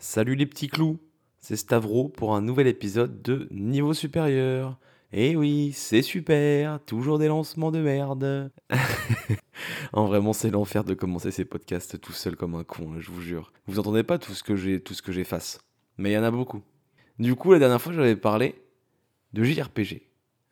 Salut les petits clous, c'est Stavro pour un nouvel épisode de Niveau Supérieur. Et oui, c'est super, toujours des lancements de merde. en vraiment, c'est l'enfer de commencer ces podcasts tout seul comme un con, je vous jure. Vous entendez pas tout ce que j'ai, tout ce que j'efface, mais il y en a beaucoup. Du coup, la dernière fois, j'avais parlé de JRPG.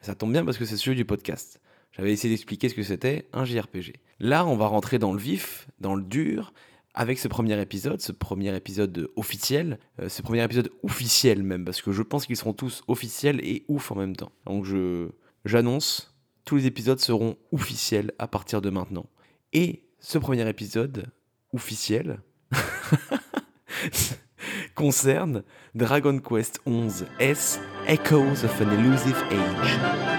Ça tombe bien parce que c'est sujet du podcast. J'avais essayé d'expliquer ce que c'était un JRPG. Là, on va rentrer dans le vif, dans le dur, avec ce premier épisode, ce premier épisode officiel, euh, ce premier épisode officiel même, parce que je pense qu'ils seront tous officiels et ouf en même temps. Donc je j'annonce, tous les épisodes seront officiels à partir de maintenant. Et ce premier épisode officiel concerne Dragon Quest 11 S Echoes of an Elusive Age.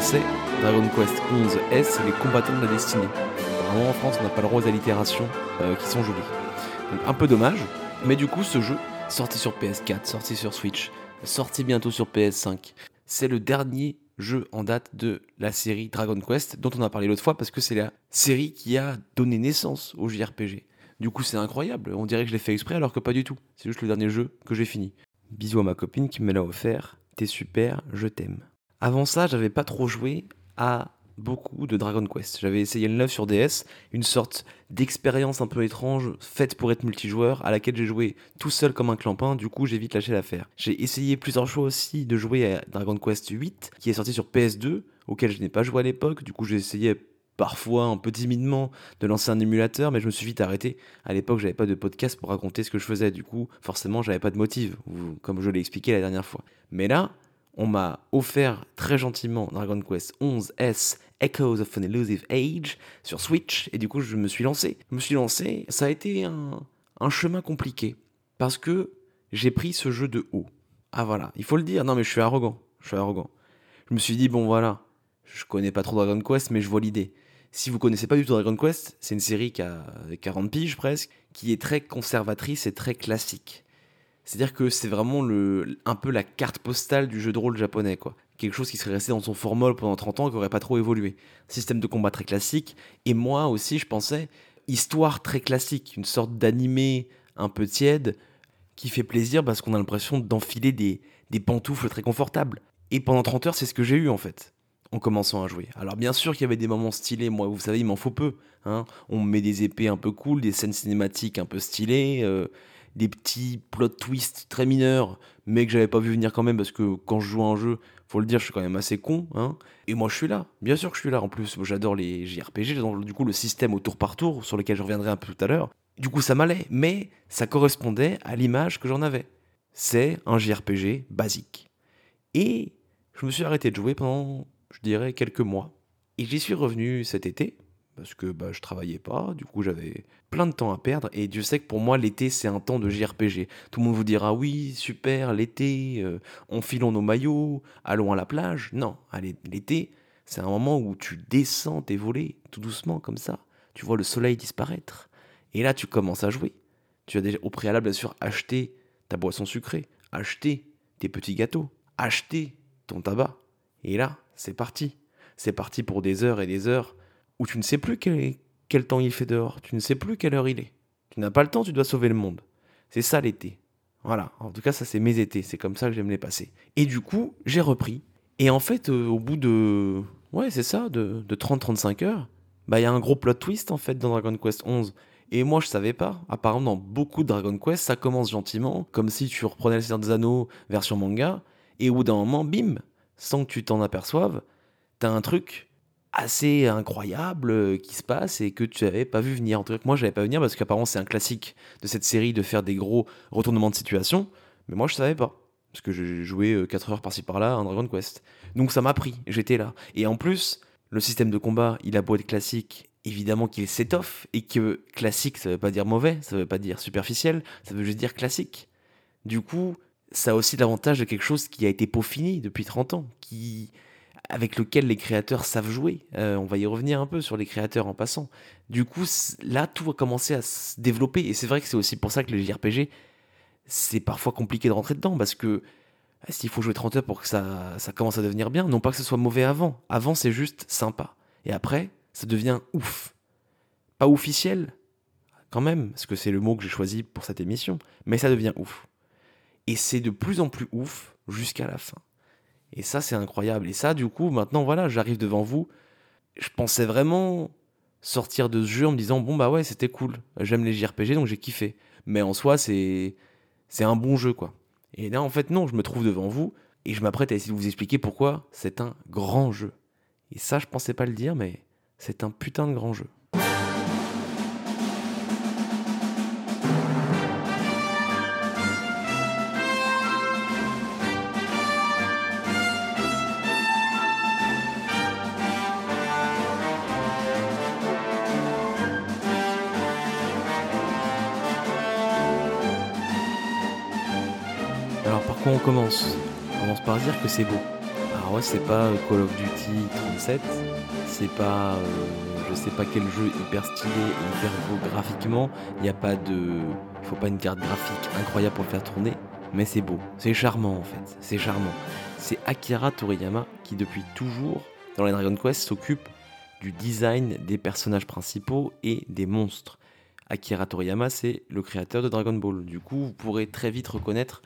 Dragon Quest 11 S, les combattants de la destinée. Vraiment en France, on n'a pas le droit aux allitérations euh, qui sont jolies. Un peu dommage, mais du coup, ce jeu, sorti sur PS4, sorti sur Switch, sorti bientôt sur PS5, c'est le dernier jeu en date de la série Dragon Quest, dont on a parlé l'autre fois parce que c'est la série qui a donné naissance au JRPG. Du coup, c'est incroyable. On dirait que je l'ai fait exprès alors que pas du tout. C'est juste le dernier jeu que j'ai fini. Bisous à ma copine qui me l'a offert. T'es super, je t'aime. Avant ça, j'avais pas trop joué à beaucoup de Dragon Quest. J'avais essayé le 9 sur DS, une sorte d'expérience un peu étrange faite pour être multijoueur, à laquelle j'ai joué tout seul comme un clampin, du coup j'ai vite lâché l'affaire. J'ai essayé plusieurs fois aussi de jouer à Dragon Quest 8, qui est sorti sur PS2, auquel je n'ai pas joué à l'époque, du coup j'ai essayé parfois un peu timidement de lancer un émulateur, mais je me suis vite arrêté. À l'époque, j'avais pas de podcast pour raconter ce que je faisais, du coup, forcément, j'avais pas de motive, comme je l'ai expliqué la dernière fois. Mais là, on m'a offert très gentiment Dragon Quest 11 S Echoes of an Elusive Age sur Switch, et du coup, je me suis lancé. Je me suis lancé, ça a été un, chemin compliqué, parce que j'ai pris ce jeu de haut. Ah voilà, il faut le dire, non mais je suis arrogant, je suis arrogant. Je me suis dit, bon voilà, je connais pas trop Dragon Quest, mais je vois l'idée. Si vous connaissez pas du tout Dragon Quest, c'est une série qui a 40 piges presque, qui est très conservatrice et très classique. C'est-à-dire que c'est vraiment un peu la carte postale du jeu de rôle japonais, quoi. Quelque chose qui serait resté dans son formol pendant 30 ans et qui aurait pas trop évolué. Système de combat très classique, et moi aussi je pensais, histoire très classique, une sorte d'animé un peu tiède, qui fait plaisir parce qu'on a l'impression d'enfiler des, pantoufles très confortables. Et pendant 30 heures, c'est ce que j'ai eu en fait, en commençant à jouer. Alors bien sûr qu'il y avait des moments stylés, moi vous savez, il m'en faut peu. hein. On me met des épées un peu cool, des scènes cinématiques un peu stylées, euh, des petits plot twists très mineurs, mais que j'avais pas vu venir quand même parce que quand je joue à un jeu, faut le dire, je suis quand même assez con. Hein. Et moi je suis là, bien sûr que je suis là. En plus, j'adore les JRPG, j'adore du coup le système au tour par tour, sur lequel je reviendrai un peu tout à l'heure. Du coup, ça m'allait, mais ça correspondait à l'image que j'en avais. C'est un JRPG basique. Et je me suis arrêté de jouer pendant, je dirais, quelques mois. Et j'y suis revenu cet été, parce que bah, je travaillais pas, du coup j'avais plein de temps à perdre, et Dieu sait que pour moi l'été c'est un temps de JRPG. Tout le monde vous dira oui, super, l'été, euh, enfilons nos maillots, allons à la plage. Non, allez, l'été, c'est un moment où tu descends tes volets, tout doucement comme ça. Tu vois le soleil disparaître. Et là tu commences à jouer. Tu as déjà au préalable bien sûr acheté ta boisson sucrée, acheté tes petits gâteaux, acheté ton tabac. Et là, c'est parti. C'est parti pour des heures et des heures où tu ne sais plus quel, temps il fait dehors, tu ne sais plus quelle heure il est. Tu n'as pas le temps, tu dois sauver le monde. C'est ça l'été. Voilà, en tout cas ça c'est mes étés, c'est comme ça que j'aime les passer. Et du coup, j'ai repris. Et en fait, euh, au bout de... Ouais, c'est ça, de, de 30-35 heures, bah il y a un gros plot twist en fait dans Dragon Quest 11. Et moi je savais pas. Apparemment dans beaucoup de Dragon Quest, ça commence gentiment, comme si tu reprenais le Seigneur des Anneaux version manga, et au bout d'un moment, bim, sans que tu t'en aperçoives, t'as un truc assez incroyable euh, qui se passe et que tu n'avais pas vu venir. En tout cas, moi, je n'avais pas vu venir parce qu'apparemment, c'est un classique de cette série de faire des gros retournements de situation. Mais moi, je savais pas. Parce que j'ai joué 4 heures par-ci par-là à Dragon Quest. Donc ça m'a pris, j'étais là. Et en plus, le système de combat, il a beau être classique, évidemment qu'il s'étoffe. Et que classique, ça veut pas dire mauvais, ça veut pas dire superficiel, ça veut juste dire classique. Du coup, ça a aussi l'avantage de quelque chose qui a été peaufiné depuis 30 ans, qui avec lequel les créateurs savent jouer. Euh, on va y revenir un peu sur les créateurs en passant. Du coup, là, tout a commencé à se développer. Et c'est vrai que c'est aussi pour ça que le JRPG, c'est parfois compliqué de rentrer dedans parce que bah, s'il faut jouer 30 heures pour que ça, ça commence à devenir bien, non pas que ce soit mauvais avant. Avant, c'est juste sympa. Et après, ça devient ouf. Pas officiel, quand même, parce que c'est le mot que j'ai choisi pour cette émission, mais ça devient ouf. Et c'est de plus en plus ouf jusqu'à la fin. Et ça, c'est incroyable. Et ça, du coup, maintenant, voilà, j'arrive devant vous. Je pensais vraiment sortir de ce jeu en me disant, bon, bah ouais, c'était cool. J'aime les JRPG, donc j'ai kiffé. Mais en soi, c'est, c'est un bon jeu, quoi. Et là, en fait, non, je me trouve devant vous et je m'apprête à essayer de vous expliquer pourquoi c'est un grand jeu. Et ça, je pensais pas le dire, mais c'est un putain de grand jeu. On commence par dire que c'est beau. Alors ouais, c'est pas Call of Duty 37, c'est pas euh, je sais pas quel jeu hyper stylé hyper beau graphiquement, il n'y a pas de il faut pas une carte graphique incroyable pour le faire tourner, mais c'est beau, c'est charmant en fait, c'est charmant. C'est Akira Toriyama qui depuis toujours dans les Dragon Quest s'occupe du design des personnages principaux et des monstres. Akira Toriyama, c'est le créateur de Dragon Ball. Du coup, vous pourrez très vite reconnaître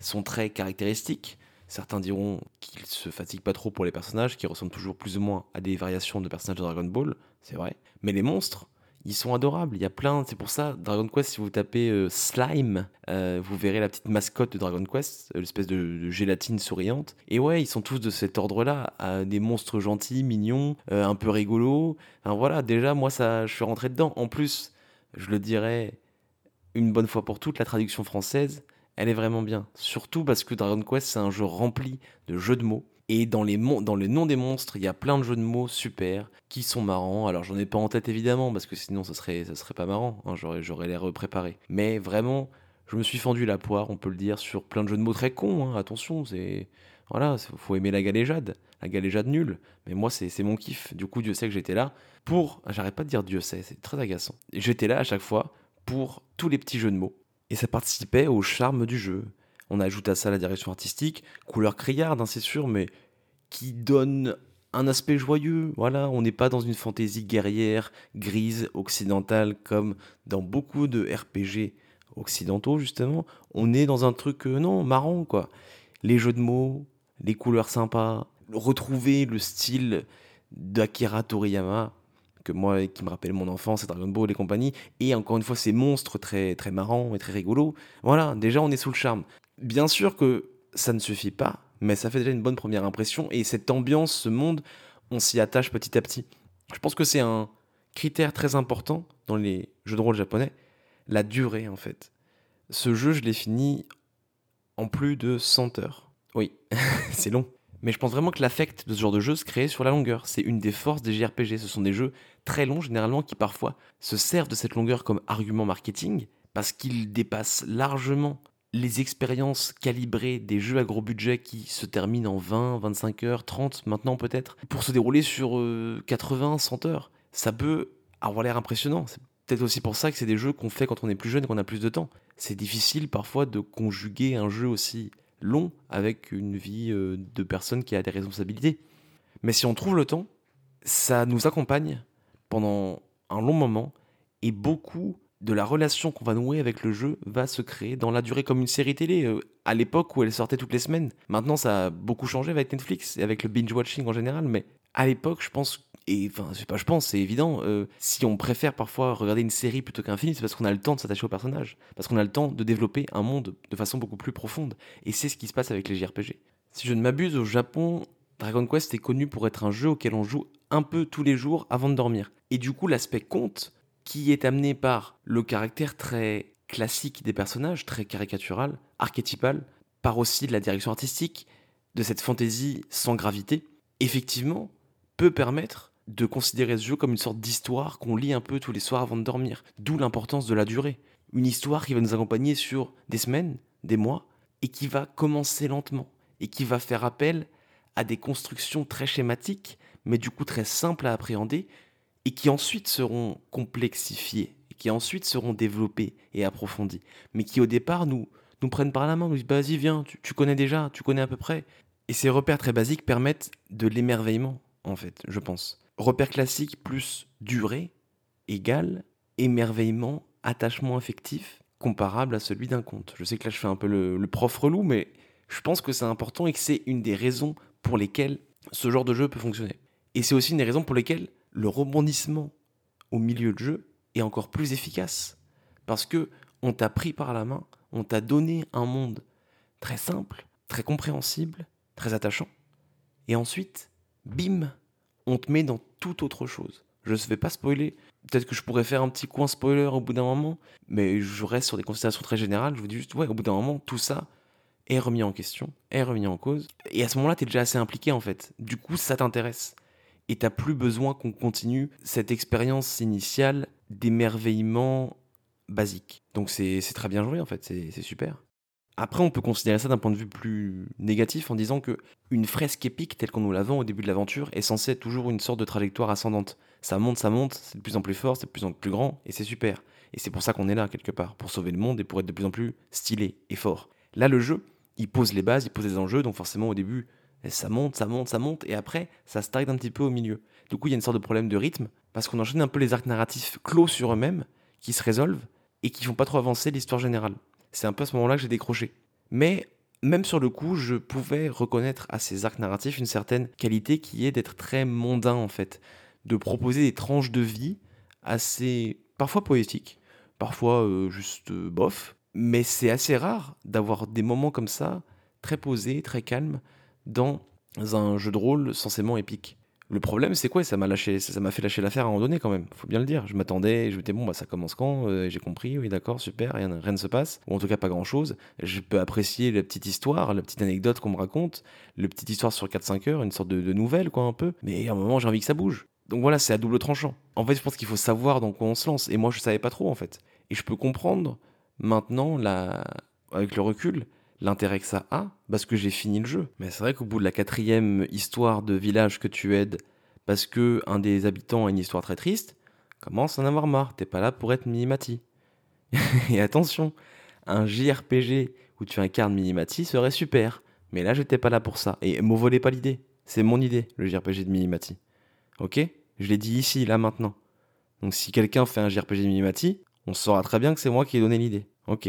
son trait caractéristique. Certains diront qu'il se fatigue pas trop pour les personnages, qui ressemblent toujours plus ou moins à des variations de personnages de Dragon Ball, c'est vrai. Mais les monstres, ils sont adorables. Il y a plein, c'est pour ça, Dragon Quest, si vous tapez euh, Slime, euh, vous verrez la petite mascotte de Dragon Quest, euh, l'espèce de, gélatine souriante. Et ouais, ils sont tous de cet ordre-là, des monstres gentils, mignons, un peu rigolos. Enfin voilà, déjà, moi, ça, je suis rentré dedans. En plus, je le dirais une bonne fois pour toutes, la traduction française, elle est vraiment bien. Surtout parce que Dragon Quest, c'est un jeu rempli de jeux de mots. Et dans les, noms des monstres, il y a plein de jeux de mots super, qui sont marrants. Alors j'en ai pas en tête évidemment, parce que sinon ça serait, ça serait pas marrant, hein, j'aurais, l'air préparé. Mais vraiment, je me suis fendu la poire, on peut le dire, sur plein de jeux de mots très cons, hein, attention, c'est... Voilà, faut aimer la galéjade, la galéjade nulle. Mais moi, c'est, c'est mon kiff. Du coup, Dieu sait que j'étais là pour... J'arrête pas de dire Dieu sait, c'est très agaçant. J'étais là à chaque fois pour tous les petits jeux de mots. Et ça participait au charme du jeu. On ajoute à ça la direction artistique, couleur criarde, hein, c'est sûr, mais qui donne un aspect joyeux. Voilà, on n'est pas dans une fantaisie guerrière, grise, occidentale, comme dans beaucoup de RPG occidentaux, justement. On est dans un truc, euh, non, marrant, quoi. Les jeux de mots, les couleurs sympas, retrouver le style d'Akira Toriyama, que moi, qui me rappelle mon enfance, Dragon Ball et compagnie, et encore une fois, ces monstres très, très marrants et très rigolos. Voilà, déjà, on est sous le charme. Bien sûr que ça ne suffit pas, mais ça fait déjà une bonne première impression, et cette ambiance, ce monde, on s'y attache petit à petit. Je pense que c'est un critère très important dans les jeux de rôle japonais, la durée, en fait. Ce jeu, je l'ai fini en plus de 100 heures. Oui, c'est long. Mais je pense vraiment que l'affect de ce genre de jeu se crée sur la longueur. C'est une des forces des JRPG. Ce sont des jeux très longs, généralement, qui parfois se servent de cette longueur comme argument marketing, parce qu'ils dépassent largement les expériences calibrées des jeux à gros budget qui se terminent en 20, 25 heures, 30 maintenant peut-être, pour se dérouler sur euh, 80, 100 heures. Ça peut avoir l'air impressionnant. C'est peut-être aussi pour ça que c'est des jeux qu'on fait quand on est plus jeune et qu'on a plus de temps. C'est difficile parfois de conjuguer un jeu aussi long avec une vie euh, de personne qui a des responsabilités. Mais si on trouve le temps, ça nous accompagne pendant un long moment et beaucoup de la relation qu'on va nouer avec le jeu va se créer dans la durée comme une série télé. euh, à l'époque où elle sortait toutes les semaines. Maintenant, ça a beaucoup changé avec Netflix et avec le binge-watching en général, mais à l'époque, je pense, et enfin, je pense, c'est évident, euh, si on préfère parfois regarder une série plutôt qu'un film, c'est parce qu'on a le temps de s'attacher au personnage, parce qu'on a le temps de développer un monde de façon beaucoup plus profonde. Et c'est ce qui se passe avec les JRPG. Si je ne m'abuse, au Japon, Dragon Quest est connu pour être un jeu auquel on joue un peu tous les jours avant de dormir. Et du coup, l'aspect conte, qui est amené par le caractère très classique des personnages, très caricatural, archétypal, par aussi de la direction artistique, de cette fantaisie sans gravité, effectivement, peut permettre de considérer ce jeu comme une sorte d'histoire qu'on lit un peu tous les soirs avant de dormir. D'où l'importance de la durée. Une histoire qui va nous accompagner sur des semaines, des mois, et qui va commencer lentement, et qui va faire appel à des constructions très schématiques, mais du coup très simples à appréhender, et qui ensuite seront complexifiées, qui ensuite seront développées et approfondies, mais qui au départ nous, nous prennent par la main, nous disent bah, vas-y, viens, tu connais déjà, tu connais à peu près. Et ces repères très basiques permettent de l'émerveillement, en fait, je pense. Repères classiques plus durée égale émerveillement, attachement affectif comparable à celui d'un conte. Je sais que là je fais un peu le, le prof relou, mais je pense que c'est important et que c'est une des raisons pour lesquelles ce genre de jeu peut fonctionner. Et c'est aussi une des raisons pour lesquelles le rebondissement au milieu de jeu est encore plus efficace. Parce que on t'a pris par la main, on t'a donné un monde très simple, très compréhensible, très attachant. Et ensuite, bim, on te met dans toute autre chose. Je ne vais pas spoiler. Peut-être que je pourrais faire un petit coin spoiler au bout d'un moment, mais je reste sur des considérations très générales. Je vous dis juste, ouais, au bout d'un moment, tout ça est remis en question, est remis en cause. Et à ce moment-là, tu es déjà assez impliqué en fait. Du coup, ça t'intéresse. Et t'as plus besoin qu'on continue cette expérience initiale d'émerveillement basique. Donc c'est très bien joué en fait, c'est super. Après, on peut considérer ça d'un point de vue plus négatif en disant que une fresque épique telle qu'on nous la vend au début de l'aventure est censée être toujours une sorte de trajectoire ascendante. Ça monte, ça monte, c'est de plus en plus fort, c'est de plus en plus grand, et c'est super. Et c'est pour ça qu'on est là, quelque part, pour sauver le monde et pour être de plus en plus stylé et fort. Là, le jeu, il pose les bases, il pose les enjeux, donc forcément au début, ça monte, ça monte, ça monte, et après, ça stagne un petit peu au milieu. Du coup, il y a une sorte de problème de rythme, parce qu'on enchaîne un peu les arcs narratifs clos sur eux-mêmes, qui se résolvent, et qui font pas trop avancer l'histoire générale. C'est un peu à ce moment-là que j'ai décroché. Mais même sur le coup, je pouvais reconnaître à ces arcs narratifs une certaine qualité qui est d'être très mondain en fait, de proposer des tranches de vie assez parfois poétiques, parfois euh, juste euh, bof, mais c'est assez rare d'avoir des moments comme ça, très posés, très calmes, dans un jeu de rôle censément épique. Le problème, c'est quoi? Ça m'a lâché, ça m'a fait lâcher l'affaire à un moment donné quand même. Faut bien le dire. Je m'attendais, je me disais bon bah ça commence quand? Euh, J'ai compris, oui d'accord, super, rien, rien ne se passe, ou en tout cas pas grand chose. Je peux apprécier la petite histoire, la petite anecdote qu'on me raconte, le petite histoire sur 4-5 heures, une sorte de, nouvelle quoi un peu. Mais à un moment j'ai envie que ça bouge. Donc voilà, c'est à double tranchant. En fait, je pense qu'il faut savoir dans quoi on se lance. Et moi, je savais pas trop en fait. Et je peux comprendre maintenant, la... avec le recul, l'intérêt que ça a, parce que j'ai fini le jeu. Mais c'est vrai qu'au bout de la quatrième histoire de village que tu aides, parce que un des habitants a une histoire très triste, commence à en avoir marre. T'es pas là pour être Minimati. Et attention, un JRPG où tu incarnes Minimati serait super. Mais là, j'étais pas là pour ça. Et me volez pas l'idée. C'est mon idée, le JRPG de Minimati. Ok? Je l'ai dit ici, là, maintenant. Donc si quelqu'un fait un JRPG de Minimati, on saura très bien que c'est moi qui ai donné l'idée. Ok.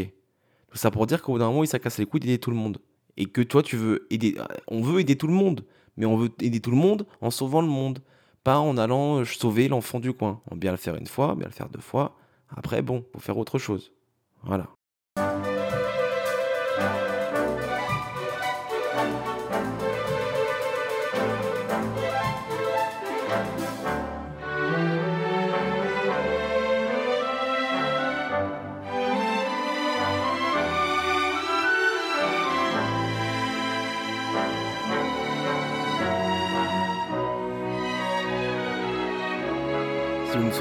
Ça pour dire qu'au bout d'un moment, il s'est les couilles d'aider tout le monde. Et que toi, tu veux aider. On veut aider tout le monde. Mais on veut aider tout le monde en sauvant le monde. Pas en allant euh, sauver l'enfant du coin. On bien le faire une fois, bien le faire deux fois. Après, bon, faut faire autre chose. Voilà.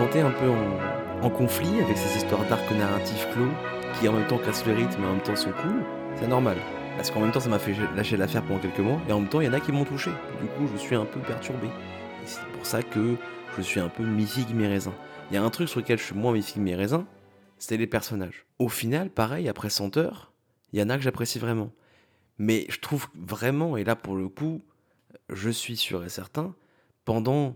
Un peu en, conflit avec ces histoires d'arc narratif clos qui en même temps cassent le rythme et en même temps sont cool, c'est normal. Parce qu'en même temps, ça m'a fait lâcher l'affaire pendant quelques mois, et en même temps, il y en a qui m'ont touché. Du coup, je suis un peu perturbé. C'est pour ça que je suis un peu mi-figue, mi-raisin. Il y a un truc sur lequel je suis moins mi-figue, mi-raisin, c'est les personnages. Au final, pareil, après 100 heures, il y en a que j'apprécie vraiment. Mais je trouve vraiment, et là pour le coup, je suis sûr et certain, pendant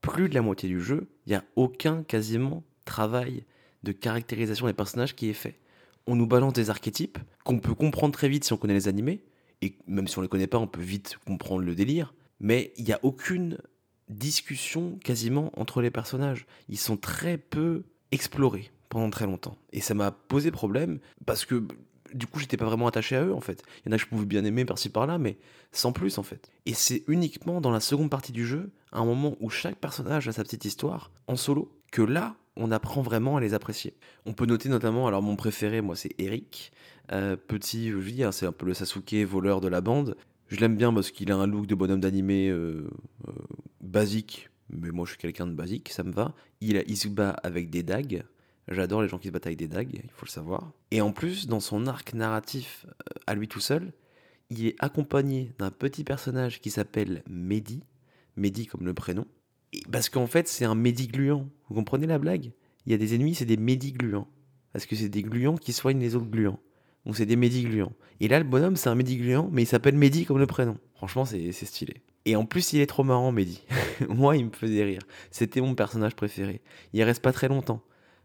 plus de la moitié du jeu, il n'y a aucun quasiment travail de caractérisation des personnages qui est fait. On nous balance des archétypes qu'on peut comprendre très vite si on connaît les animés, et même si on ne les connaît pas, on peut vite comprendre le délire, mais il n'y a aucune discussion quasiment entre les personnages. Ils sont très peu explorés pendant très longtemps. Et ça m'a posé problème parce que du coup, j'étais pas vraiment attaché à eux en fait. Il y en a que je pouvais bien aimer par-ci par-là, mais sans plus en fait. Et c'est uniquement dans la seconde partie du jeu, à un moment où chaque personnage a sa petite histoire, en solo, que là, on apprend vraiment à les apprécier. On peut noter notamment, alors mon préféré, moi, c'est Eric. Euh, petit, je dis, hein, c'est un peu le Sasuke voleur de la bande. Je l'aime bien parce qu'il a un look de bonhomme d'animé euh, euh, basique, mais moi je suis quelqu'un de basique, ça me va. Il a Izuba avec des dagues. J'adore les gens qui se battent avec des dagues, il faut le savoir. Et en plus, dans son arc narratif euh, à lui tout seul, il est accompagné d'un petit personnage qui s'appelle Mehdi. Mehdi comme le prénom. Et parce qu'en fait, c'est un Mehdi gluant. Vous comprenez la blague? Il y a des ennemis, c'est des Mehdi gluants. Parce que c'est des gluants qui soignent les autres gluants. ou c'est des Mehdi-gluants. Et là, le bonhomme, c'est un Mehdi-gluant, mais il s'appelle Mehdi comme le prénom. Franchement, c'est stylé. Et en plus, il est trop marrant, Mehdi. Moi, il me faisait rire. C'était mon personnage préféré. Il reste pas très longtemps,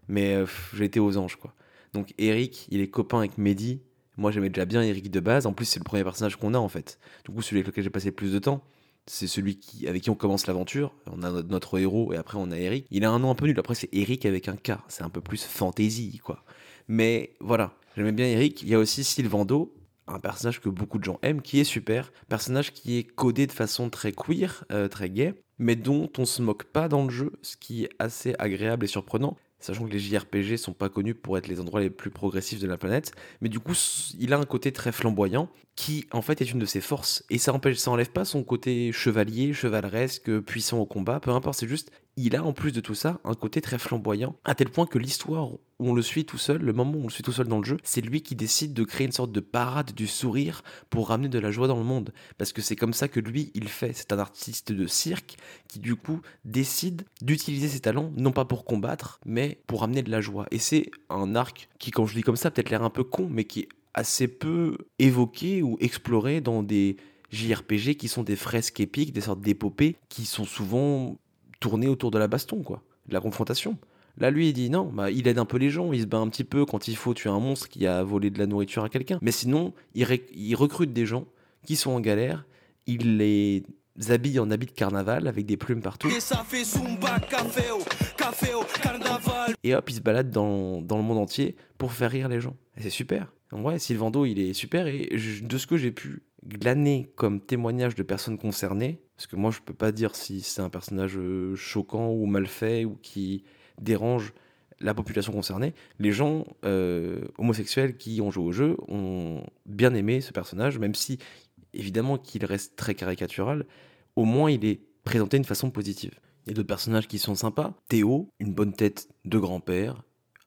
mais euh, j'étais aux anges, quoi. Donc Eric, il est copain avec Mehdi. Moi, j'aimais déjà bien Eric de base. En plus, c'est le premier personnage qu'on a, en fait. Du coup, celui avec lequel j'ai passé le plus de temps c'est celui qui, avec qui on commence l'aventure. On a notre, héros et après on a Eric. Il a un nom un peu nul. Après, c'est Eric avec un K. C'est un peu plus fantasy, quoi. Mais voilà, j'aimais bien Eric. Il y a aussi Sylvando, un personnage que beaucoup de gens aiment, qui est super. Personnage qui est codé de façon très queer, euh, très gay, mais dont on se moque pas dans le jeu, ce qui est assez agréable et surprenant sachant que les JRPG sont pas connus pour être les endroits les plus progressifs de la planète, mais du coup, il a un côté très flamboyant qui en fait est une de ses forces. Et ça empêche pas son côté chevalier, chevaleresque, puissant au combat, peu importe, c'est juste il a en plus de tout ça un côté très flamboyant, à tel point que l'histoire où on le suit tout seul, le moment où on le suit tout seul dans le jeu, c'est lui qui décide de créer une sorte de parade du sourire pour ramener de la joie dans le monde. Parce que c'est comme ça que lui, il fait. C'est un artiste de cirque qui du coup décide d'utiliser ses talents, non pas pour combattre, mais pour ramener de la joie. Et c'est un arc qui, quand je dis comme ça, peut-être l'air un peu con, mais qui est assez peu évoqué ou exploré dans des JRPG qui sont des fresques épiques, des sortes d'épopées qui sont souvent tourner autour de la baston, quoi, de la confrontation. Là, lui, il dit non, bah, il aide un peu les gens, il se bat un petit peu quand il faut tuer un monstre qui a volé de la nourriture à quelqu'un. Mais sinon, il, il, recrute des gens qui sont en galère, il les habille en habit de carnaval avec des plumes partout. Et, hop, il se balade dans, dans, le monde entier pour faire rire les gens. Et c'est super. Donc ouais, Sylvando, il est super. Et de ce que j'ai pu glaner comme témoignage de personnes concernées, parce que moi je peux pas dire si c'est un personnage euh, choquant ou mal fait ou qui dérange la population concernée, les gens euh, homosexuels qui ont joué au jeu ont bien aimé ce personnage, même si évidemment qu'il reste très caricatural, au moins il est présenté d'une façon positive. A d'autres personnages qui sont sympas. Théo, une bonne tête de grand-père,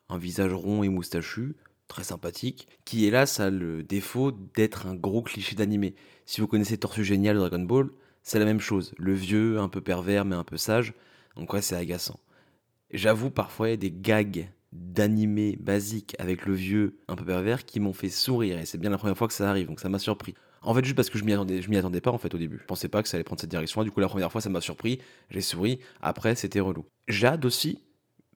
un visage rond et moustachu, très sympathique, qui hélas a le défaut d'être un gros cliché d'animé. Si vous connaissez Tortue Génial de Dragon Ball, c'est la même chose. Le vieux, un peu pervers mais un peu sage, donc ouais c'est agaçant. J'avoue parfois il y a des gags d'animé basiques avec le vieux un peu pervers qui m'ont fait sourire et c'est bien la première fois que ça arrive donc ça m'a surpris. En fait juste parce que je m'y attendais, je m'y attendais pas en fait au début. Je pensais pas que ça allait prendre cette direction. Du coup la première fois ça m'a surpris, j'ai souri. Après c'était relou. Jade aussi,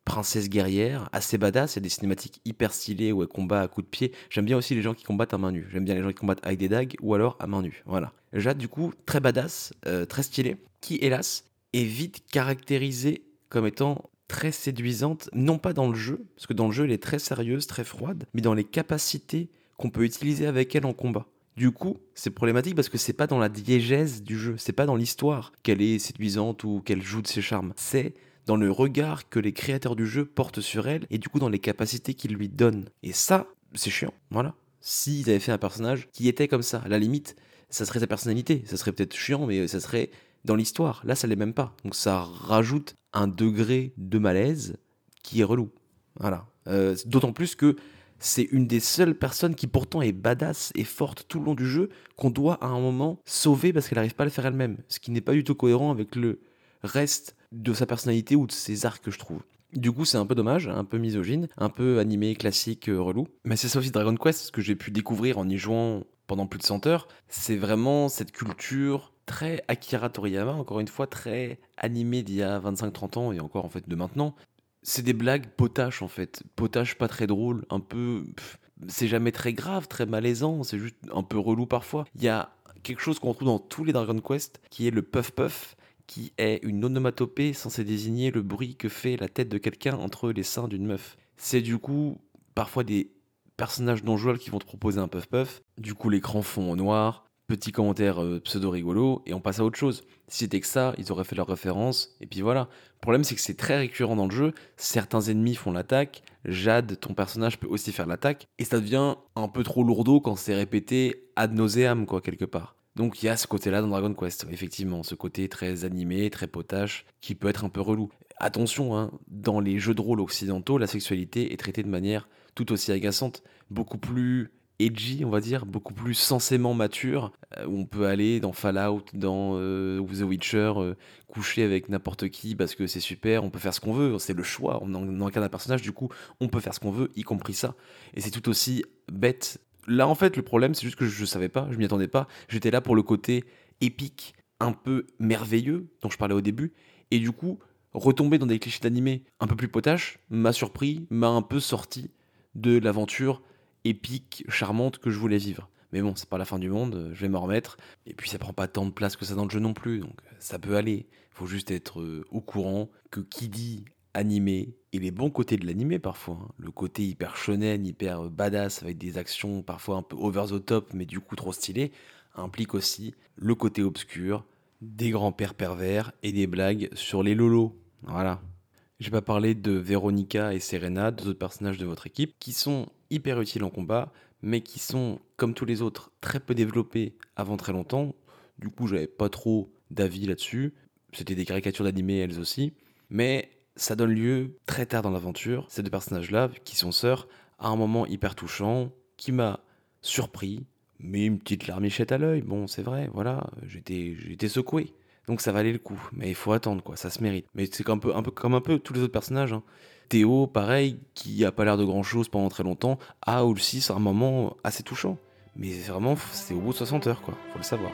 princesse guerrière, assez badass, il y a des cinématiques hyper stylées où elle combat à coups de pied. J'aime bien aussi les gens qui combattent à main nue. J'aime bien les gens qui combattent avec des dagues ou alors à main nue. Voilà. Jade, du coup, très badass, euh, très stylé, qui, hélas, est vite caractérisée comme étant très séduisante, non pas dans le jeu, parce que dans le jeu, elle est très sérieuse, très froide, mais dans les capacités qu'on peut utiliser avec elle en combat. Du coup, c'est problématique parce que c'est pas dans la diégèse du jeu, c'est pas dans l'histoire qu'elle est séduisante ou qu'elle joue de ses charmes. C'est dans le regard que les créateurs du jeu portent sur elle et du coup dans les capacités qu'ils lui donnent. Et ça, c'est chiant. Voilà. S'ils avaient fait un personnage qui était comme ça, à la limite, ça serait sa personnalité. Ça serait peut-être chiant, mais ça serait dans l'histoire. Là, ça l'est même pas. Donc ça rajoute un degré de malaise qui est relou. Voilà. Euh, d'autant plus que c'est une des seules personnes qui pourtant est badass et forte tout le long du jeu qu'on doit à un moment sauver parce qu'elle n'arrive pas à le faire elle-même. Ce qui n'est pas du tout cohérent avec le reste de sa personnalité ou de ses arcs, je trouve. Du coup, c'est un peu dommage, un peu misogyne, un peu animé, classique, euh, relou. Mais c'est ça aussi Dragon Quest, ce que j'ai pu découvrir en y jouant pendant plus de 100 heures. C'est vraiment cette culture très Akira Toriyama, encore une fois, très animée d'il y a 25-30 ans et encore en fait de maintenant. C'est des blagues potaches en fait. Potaches pas très drôles, un peu. C'est jamais très grave, très malaisant, c'est juste un peu relou parfois. Il y a quelque chose qu'on trouve dans tous les Dragon Quest qui est le puff puff qui est une onomatopée censée désigner le bruit que fait la tête de quelqu'un entre les seins d'une meuf. C'est du coup parfois des personnages non jouables qui vont te proposer un puff puff. Du coup, l'écran fond au noir, petit commentaire euh, pseudo rigolo, et on passe à autre chose. Si c'était que ça, ils auraient fait leur référence, et puis voilà. Le problème, c'est que c'est très récurrent dans le jeu. Certains ennemis font l'attaque, Jade, ton personnage, peut aussi faire l'attaque, et ça devient un peu trop lourdeau quand c'est répété ad nauseam, quoi, quelque part. Donc il y a ce côté-là dans Dragon Quest, effectivement, ce côté très animé, très potache, qui peut être un peu relou. Attention, hein, dans les jeux de rôle occidentaux, la sexualité est traitée de manière tout aussi agaçante, beaucoup plus edgy, on va dire, beaucoup plus sensément mature, euh, où on peut aller dans Fallout, dans euh, The Witcher, euh, coucher avec n'importe qui parce que c'est super, on peut faire ce qu'on veut, c'est le choix, on, en, incarne un personnage, du coup, on peut faire ce qu'on veut, y compris ça. Et c'est tout aussi bête Là, en fait, le problème, c'est juste que je ne savais pas, je m'y attendais pas. J'étais là pour le côté épique, un peu merveilleux, dont je parlais au début. Et du coup, retomber dans des clichés d'animé un peu plus potaches m'a surpris, m'a un peu sorti de l'aventure épique, charmante que je voulais vivre. Mais bon, c'est pas la fin du monde, je vais m'en remettre. Et puis ça prend pas tant de place que ça dans le jeu non plus, donc ça peut aller. Faut juste être euh, au courant que qui dit animé, et les bons côtés de l'animé parfois, hein. le côté hyper shonen, hyper euh, badass, avec des actions parfois un peu over the top, mais du coup trop stylé, implique aussi le côté obscur, des grands-pères pervers et des blagues sur les lolos. Voilà. J'ai pas parlé de Veronica et Serena, deux autres personnages de votre équipe, qui sont hyper utiles en combat, mais qui sont, comme tous les autres, très peu développés avant très longtemps. Du coup, j'avais pas trop d'avis là-dessus. C'était des caricatures d'animé elles aussi. Mais ça donne lieu, très tard dans l'aventure, ces deux personnages-là, qui sont sœurs, à un moment hyper touchant, qui m'a surpris, mais une petite larmichette à l'œil. Bon, c'est vrai, voilà, j'étais, j'étais secoué. Donc ça valait le coup, mais il faut attendre, quoi, ça se mérite. Mais c'est un peu, un peu comme un peu tous les autres personnages. Hein. Théo, pareil, qui a pas l'air de grand chose pendant très longtemps, a aussi un moment assez touchant. Mais vraiment, c'est au bout de 60 heures, quoi, faut le savoir.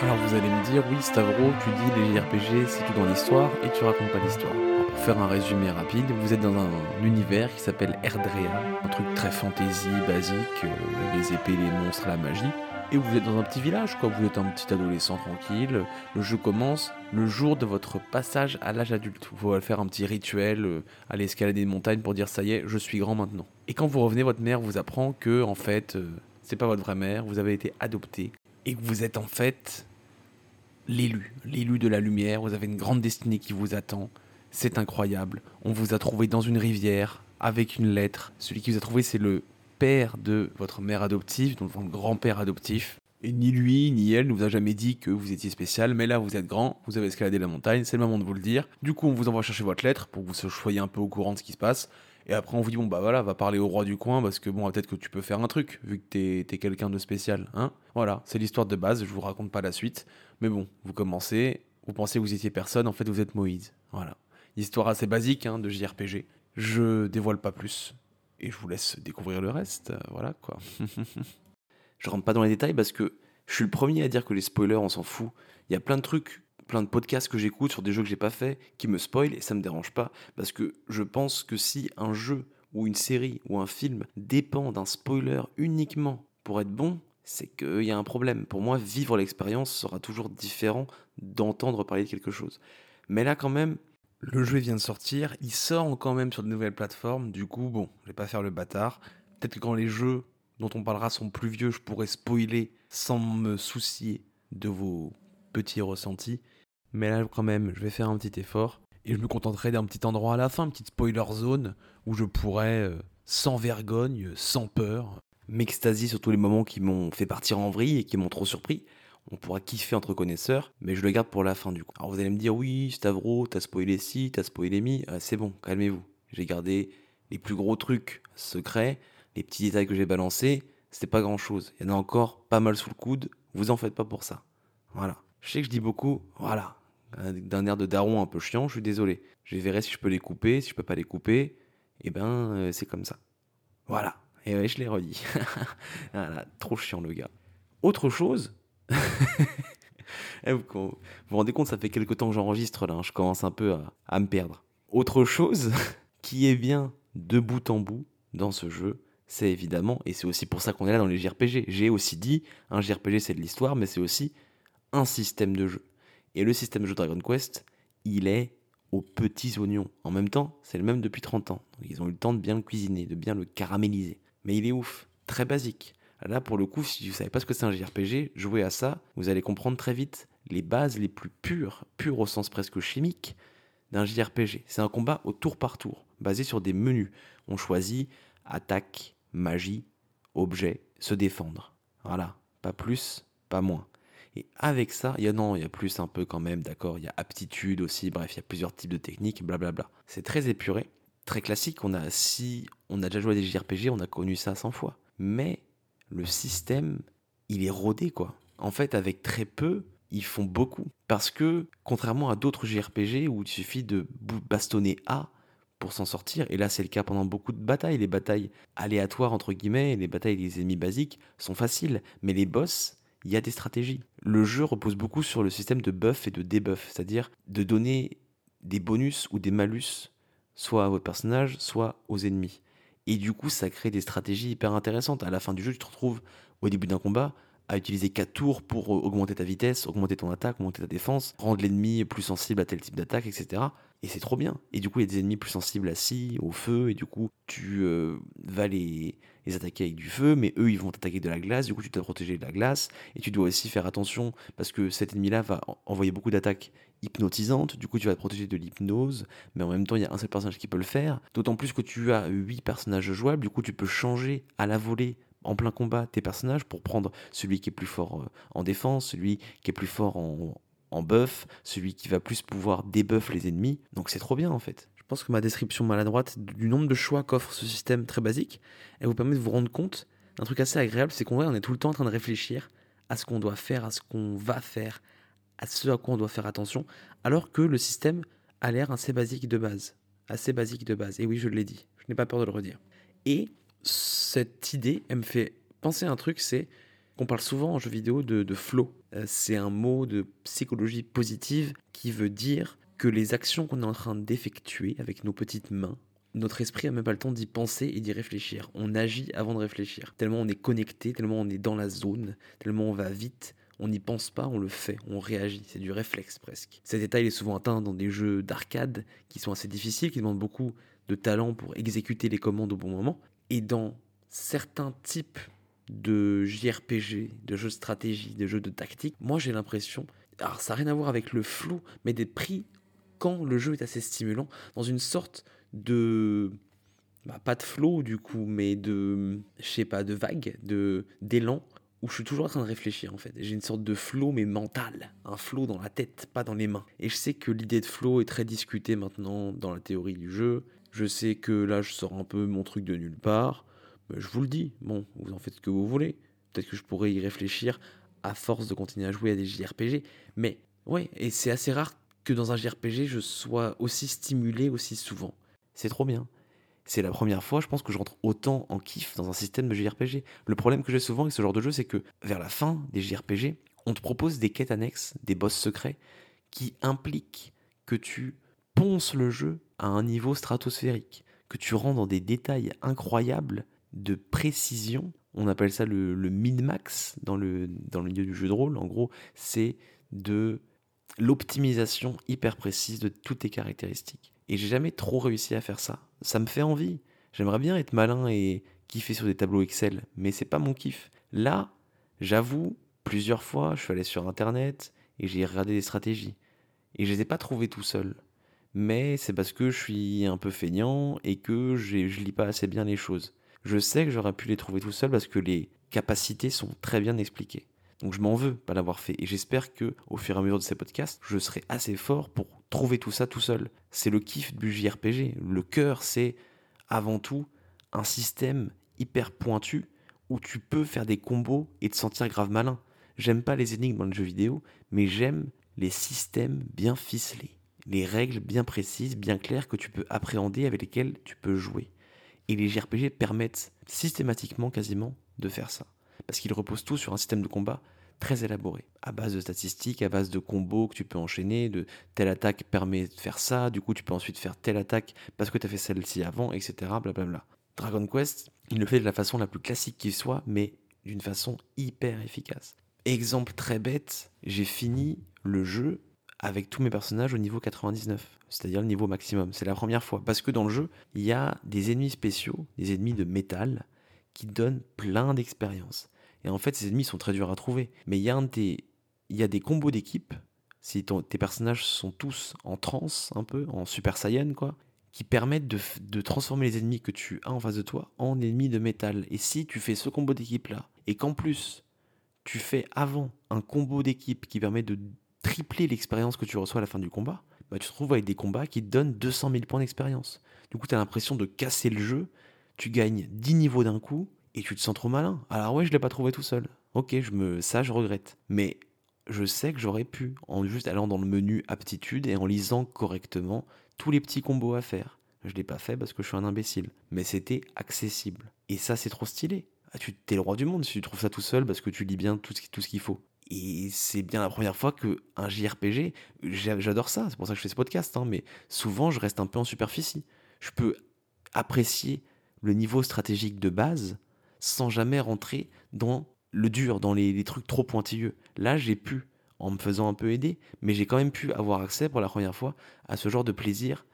Alors vous allez me dire, oui Stavro, tu dis les JRPG c'est tout dans l'histoire et tu racontes pas l'histoire. Pour faire un résumé rapide, vous êtes dans un univers qui s'appelle Erdrea, un truc très fantasy, basique, euh, les épées, les monstres, la magie. Et vous êtes dans un petit village, quoi. Vous êtes un petit adolescent tranquille. Le jeu commence le jour de votre passage à l'âge adulte. Vous allez faire un petit rituel, euh, aller escalader une montagne pour dire ça y est, je suis grand maintenant. Et quand vous revenez, votre mère vous apprend que, en fait, euh, c'est pas votre vraie mère, vous avez été adopté. Et que vous êtes en fait l'élu, l'élu de la lumière, vous avez une grande destinée qui vous attend, c'est incroyable. On vous a trouvé dans une rivière avec une lettre. Celui qui vous a trouvé, c'est le père de votre mère adoptive, donc votre grand-père adoptif. Et ni lui, ni elle ne vous a jamais dit que vous étiez spécial, mais là vous êtes grand, vous avez escaladé la montagne, c'est le moment de vous le dire. Du coup, on vous envoie chercher votre lettre pour que vous soyez un peu au courant de ce qui se passe. Et après, on vous dit, bon, bah voilà, va parler au roi du coin parce que bon, peut-être que tu peux faire un truc vu que t'es es, quelqu'un de spécial. Hein voilà, c'est l'histoire de base, je vous raconte pas la suite. Mais bon, vous commencez, vous pensez que vous étiez personne, en fait, vous êtes Moïse. Voilà. Histoire assez basique hein, de JRPG. Je dévoile pas plus. Et je vous laisse découvrir le reste. Euh, voilà, quoi. je rentre pas dans les détails parce que je suis le premier à dire que les spoilers, on s'en fout. Il y a plein de trucs plein de podcasts que j'écoute sur des jeux que j'ai pas fait qui me spoilent et ça me dérange pas parce que je pense que si un jeu ou une série ou un film dépend d'un spoiler uniquement pour être bon, c'est qu'il y a un problème. Pour moi, vivre l'expérience sera toujours différent d'entendre parler de quelque chose. Mais là, quand même, le jeu vient de sortir, il sort quand même sur de nouvelles plateformes. Du coup, bon, je vais pas faire le bâtard. Peut-être que quand les jeux dont on parlera sont plus vieux, je pourrais spoiler sans me soucier de vos petits ressentis. Mais là, quand même, je vais faire un petit effort. Et je me contenterai d'un petit endroit à la fin, une petite spoiler zone, où je pourrais, euh, sans vergogne, sans peur, m'extasier sur tous les moments qui m'ont fait partir en vrille et qui m'ont trop surpris. On pourra kiffer entre connaisseurs, mais je le garde pour la fin du coup. Alors vous allez me dire, oui, Stavro, t'as spoilé ci, t'as spoilé mi. Ah, c'est bon, calmez-vous. J'ai gardé les plus gros trucs secrets, les petits détails que j'ai balancés. C'était pas grand chose. Il y en a encore pas mal sous le coude. Vous en faites pas pour ça. Voilà. Je sais que je dis beaucoup, voilà, d'un air de daron un peu chiant, je suis désolé. Je verrai si je peux les couper, si je peux pas les couper, et eh ben euh, c'est comme ça. Voilà, et ouais, je l'ai redit. voilà, trop chiant le gars. Autre chose, eh, vous, vous rendez compte, ça fait quelque temps que j'enregistre là, hein, je commence un peu à, à me perdre. Autre chose qui est bien de bout en bout dans ce jeu, c'est évidemment, et c'est aussi pour ça qu'on est là dans les JRPG. J'ai aussi dit, un JRPG c'est de l'histoire, mais c'est aussi un système de jeu. Et le système de jeu Dragon Quest, il est aux petits oignons. En même temps, c'est le même depuis 30 ans. ils ont eu le temps de bien le cuisiner, de bien le caraméliser. Mais il est ouf, très basique. Là, pour le coup, si vous ne savez pas ce que c'est un JRPG, jouez à ça, vous allez comprendre très vite les bases les plus pures, pures au sens presque chimique, d'un JRPG. C'est un combat au tour par tour, basé sur des menus. On choisit attaque, magie, objet, se défendre. Voilà, pas plus, pas moins. Et avec ça, il y a non, il y a plus un peu quand même, d'accord, il y a aptitude aussi, bref, il y a plusieurs types de techniques, blablabla. C'est très épuré, très classique, on a si on a déjà joué à des JRPG, on a connu ça 100 fois. Mais le système, il est rodé quoi. en fait, avec très peu, ils font beaucoup. Parce que, contrairement à d'autres JRPG où il suffit de bastonner A pour s'en sortir, et là c'est le cas pendant beaucoup de batailles, les batailles aléatoires entre guillemets, les batailles des ennemis basiques sont faciles, mais les boss, il y a des stratégies. Le jeu repose beaucoup sur le système de buff et de debuff, c'est-à-dire de donner des bonus ou des malus, soit à votre personnage, soit aux ennemis. Et du coup, ça crée des stratégies hyper intéressantes. À la fin du jeu, tu te retrouves au début d'un combat à utiliser 4 tours pour euh, augmenter ta vitesse, augmenter ton attaque, augmenter ta défense, rendre l'ennemi plus sensible à tel type d'attaque, etc. Et c'est trop bien. Et du coup, il y a des ennemis plus sensibles à scie, au feu, et du coup, tu euh, vas les, les attaquer avec du feu, mais eux, ils vont t'attaquer de la glace, du coup, tu dois protéger de la glace, et tu dois aussi faire attention, parce que cet ennemi-là va envoyer beaucoup d'attaques hypnotisantes, du coup, tu vas te protéger de l'hypnose, mais en même temps, il y a un seul personnage qui peut le faire, d'autant plus que tu as 8 personnages jouables, du coup, tu peux changer à la volée en plein combat tes personnages pour prendre celui qui est plus fort euh, en défense, celui qui est plus fort en, en buff, celui qui va plus pouvoir débuff les ennemis. Donc c'est trop bien en fait. Je pense que ma description maladroite du nombre de choix qu'offre ce système très basique, elle vous permet de vous rendre compte d'un truc assez agréable, c'est qu'on est tout le temps en train de réfléchir à ce qu'on doit faire, à ce qu'on va faire, à ce à quoi on doit faire attention, alors que le système a l'air assez basique de base. Assez basique de base. Et oui, je l'ai dit, je n'ai pas peur de le redire. Et cette idée, elle me fait penser à un truc, c'est qu'on parle souvent en jeu vidéo de, flow. Euh, c'est un mot de psychologie positive qui veut dire que les actions qu'on est en train d'effectuer avec nos petites mains, notre esprit n'a même pas le temps d'y penser et d'y réfléchir. On agit avant de réfléchir. Tellement on est connecté, tellement on est dans la zone, tellement on va vite, on n'y pense pas, on le fait, on réagit, c'est du réflexe presque. Cet état est souvent atteint dans des jeux d'arcade qui sont assez difficiles, qui demandent beaucoup de talent pour exécuter les commandes au bon moment. Et dans certains types de JRPG, de jeux de stratégie, de jeux de tactique, moi j'ai l'impression, alors ça n'a rien à voir avec le flou, mais d'être pris quand le jeu est assez stimulant, dans une sorte de... Bah, pas de flow du coup, mais de... Je sais pas, de vague, de d'élan, où je suis toujours en train de réfléchir en fait. J'ai une sorte de flow mais mental, un flow dans la tête, pas dans les mains. Et je sais que l'idée de flow est très discutée maintenant dans la théorie du jeu. Je sais que là je sors un peu mon truc de nulle part je vous le dis, bon, vous en faites ce que vous voulez. Peut-être que je pourrais y réfléchir à force de continuer à jouer à des JRPG. Mais ouais, et c'est assez rare que dans un JRPG, je sois aussi stimulé aussi souvent. C'est trop bien. C'est la première fois, je pense, que je rentre autant en kiff dans un système de JRPG. Le problème que j'ai souvent avec ce genre de jeu, c'est que vers la fin des JRPG, on te propose des quêtes annexes, des boss secrets, qui impliquent que tu ponces le jeu à un niveau stratosphérique, que tu rentres dans des détails incroyables de précision. On appelle ça le, min-max dans le, dans le milieu du jeu de rôle. En gros, c'est de l'optimisation hyper précise de toutes tes caractéristiques. Et j'ai jamais trop réussi à faire ça. Ça me fait envie. J'aimerais bien être malin et kiffer sur des tableaux Excel, mais c'est pas mon kiff. Là, j'avoue, plusieurs fois, je suis allé sur internet et j'ai regardé des stratégies. Et je les ai pas trouvées tout seul. Mais c'est parce que je suis un peu feignant et que je lis pas assez bien les choses je sais que j'aurais pu les trouver tout seul parce que les capacités sont très bien expliquées. Donc je m'en veux pas l'avoir fait et j'espère que au fur et à mesure de ces podcasts, je serai assez fort pour trouver tout ça tout seul. C'est le kiff du JRPG. Le cœur, c'est avant tout un système hyper pointu où tu peux faire des combos et te sentir grave malin. J'aime pas les énigmes dans le jeu vidéo, mais j'aime les systèmes bien ficelés, les règles bien précises, bien claires que tu peux appréhender avec lesquelles tu peux jouer. Et les JRPG permettent systématiquement, quasiment, de faire ça. Parce qu'ils reposent tous sur un système de combat très élaboré, à base de statistiques, à base de combos que tu peux enchaîner, de telle attaque permet de faire ça, du coup tu peux ensuite faire telle attaque parce que tu as fait celle-ci avant, etc. Blablabla. Dragon Quest, il le fait de la façon la plus classique qui soit, mais d'une façon hyper efficace. Exemple très bête, j'ai fini le jeu avec tous mes personnages au niveau 99 c'est-à-dire le niveau maximum. C'est la première fois. Parce que dans le jeu, il y a des ennemis spéciaux, des ennemis de métal, qui donnent plein d'expérience. Et en fait, ces ennemis sont très durs à trouver. Mais il y a, des, il y a des combos d'équipe, si tes personnages sont tous en transe, un peu, en Super Saiyan, quoi, qui permettent de, de, transformer les ennemis que tu as en face de toi en ennemis de métal. Et si tu fais ce combo d'équipe-là, et qu'en plus, tu fais avant un combo d'équipe qui permet de tripler l'expérience que tu reçois à la fin du combat, bah, tu te retrouves avec des combats qui te donnent 200 000 points d'expérience. Du coup, tu as l'impression de casser le jeu, tu gagnes 10 niveaux d'un coup, et tu te sens trop malin. Alors ouais, je l'ai pas trouvé tout seul. Ok, je me, ça, je regrette. Mais je sais que j'aurais pu, en juste allant dans le menu aptitude et en lisant correctement tous les petits combos à faire. Je l'ai pas fait parce que je suis un imbécile. Mais c'était accessible. Et ça, c'est trop stylé. Ah, tu t'es le roi du monde si tu trouves ça tout seul parce que tu lis bien tout ce qu'il faut. Et c'est bien la première fois que un JRPG, j'adore ça, c'est pour ça que je fais ce podcast, hein, mais souvent je reste un peu en superficie. Je peux apprécier le niveau stratégique de base sans jamais rentrer dans le dur, dans les, trucs trop pointilleux. Là, j'ai pu, en me faisant un peu aider, mais j'ai quand même pu avoir accès pour la première fois à ce genre de plaisir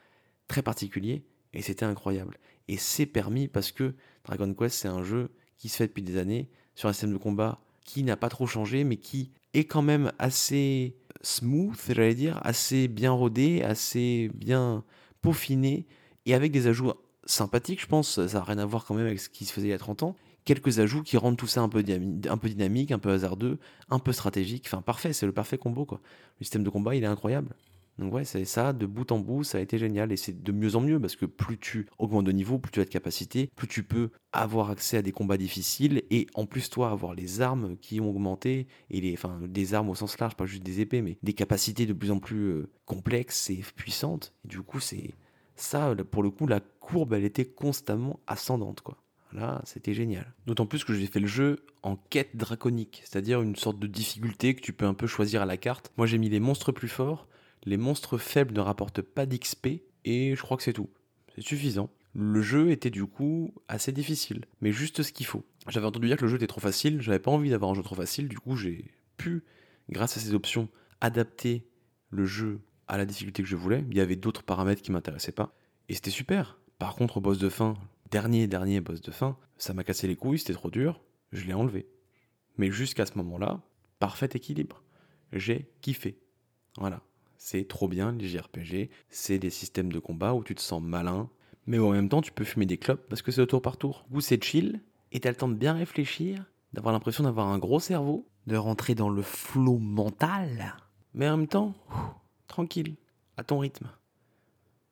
très particulier, et c'était incroyable. Et c'est permis parce que Dragon Quest, c'est un jeu qui se fait depuis des années, sur un système de combat qui n'a pas trop changé, mais qui est quand même assez smooth, j'allais dire, assez bien rodé, assez bien peaufiné, et avec des ajouts sympathiques, je pense, ça n'a rien à voir quand même avec ce qui se faisait il y a 30 ans, quelques ajouts qui rendent tout ça un peu, un peu dynamique, un peu hasardeux, un peu stratégique, enfin parfait, c'est le parfait combo quoi. Le système de combat, il est incroyable. Donc ouais, c'est ça, de bout en bout, ça a été génial et c'est de mieux en mieux parce que plus tu augmentes de niveau, plus tu as de capacité, plus tu peux avoir accès à des combats difficiles et en plus toi avoir les armes qui ont augmenté et les, enfin des armes au sens large, pas juste des épées, mais des capacités de plus en plus euh, complexes et puissantes. Du coup, c'est ça, pour le coup, la courbe, elle était constamment ascendante quoi. Là, c'était génial. D'autant plus que j'ai fait le jeu en quête draconique, c'est-à-dire une sorte de difficulté que tu peux un peu choisir à la carte. Moi, j'ai mis les monstres plus forts, les monstres faibles ne rapportent pas d'XP, et je crois que c'est tout. C'est suffisant. Le jeu était du coup assez difficile, mais juste ce qu'il faut. J'avais entendu dire que le jeu était trop facile, j'avais pas envie d'avoir un jeu trop facile, du coup j'ai pu, grâce à ces options, adapter le jeu à la difficulté que je voulais. Il y avait d'autres paramètres qui m'intéressaient pas, et c'était super. Par contre, au boss de fin, dernier, dernier boss de fin, ça m'a cassé les couilles, c'était trop dur, je l'ai enlevé. Mais jusqu'à ce moment-là, parfait équilibre. J'ai kiffé. Voilà. C'est trop bien les JRPG, c'est des systèmes de combat où tu te sens malin, mais en même temps tu peux fumer des clopes parce que c'est au tour par tour. Où c'est chill, et t'as le temps de bien réfléchir, d'avoir l'impression d'avoir un gros cerveau, de rentrer dans le flot mental, mais en même temps, tranquille, à ton rythme.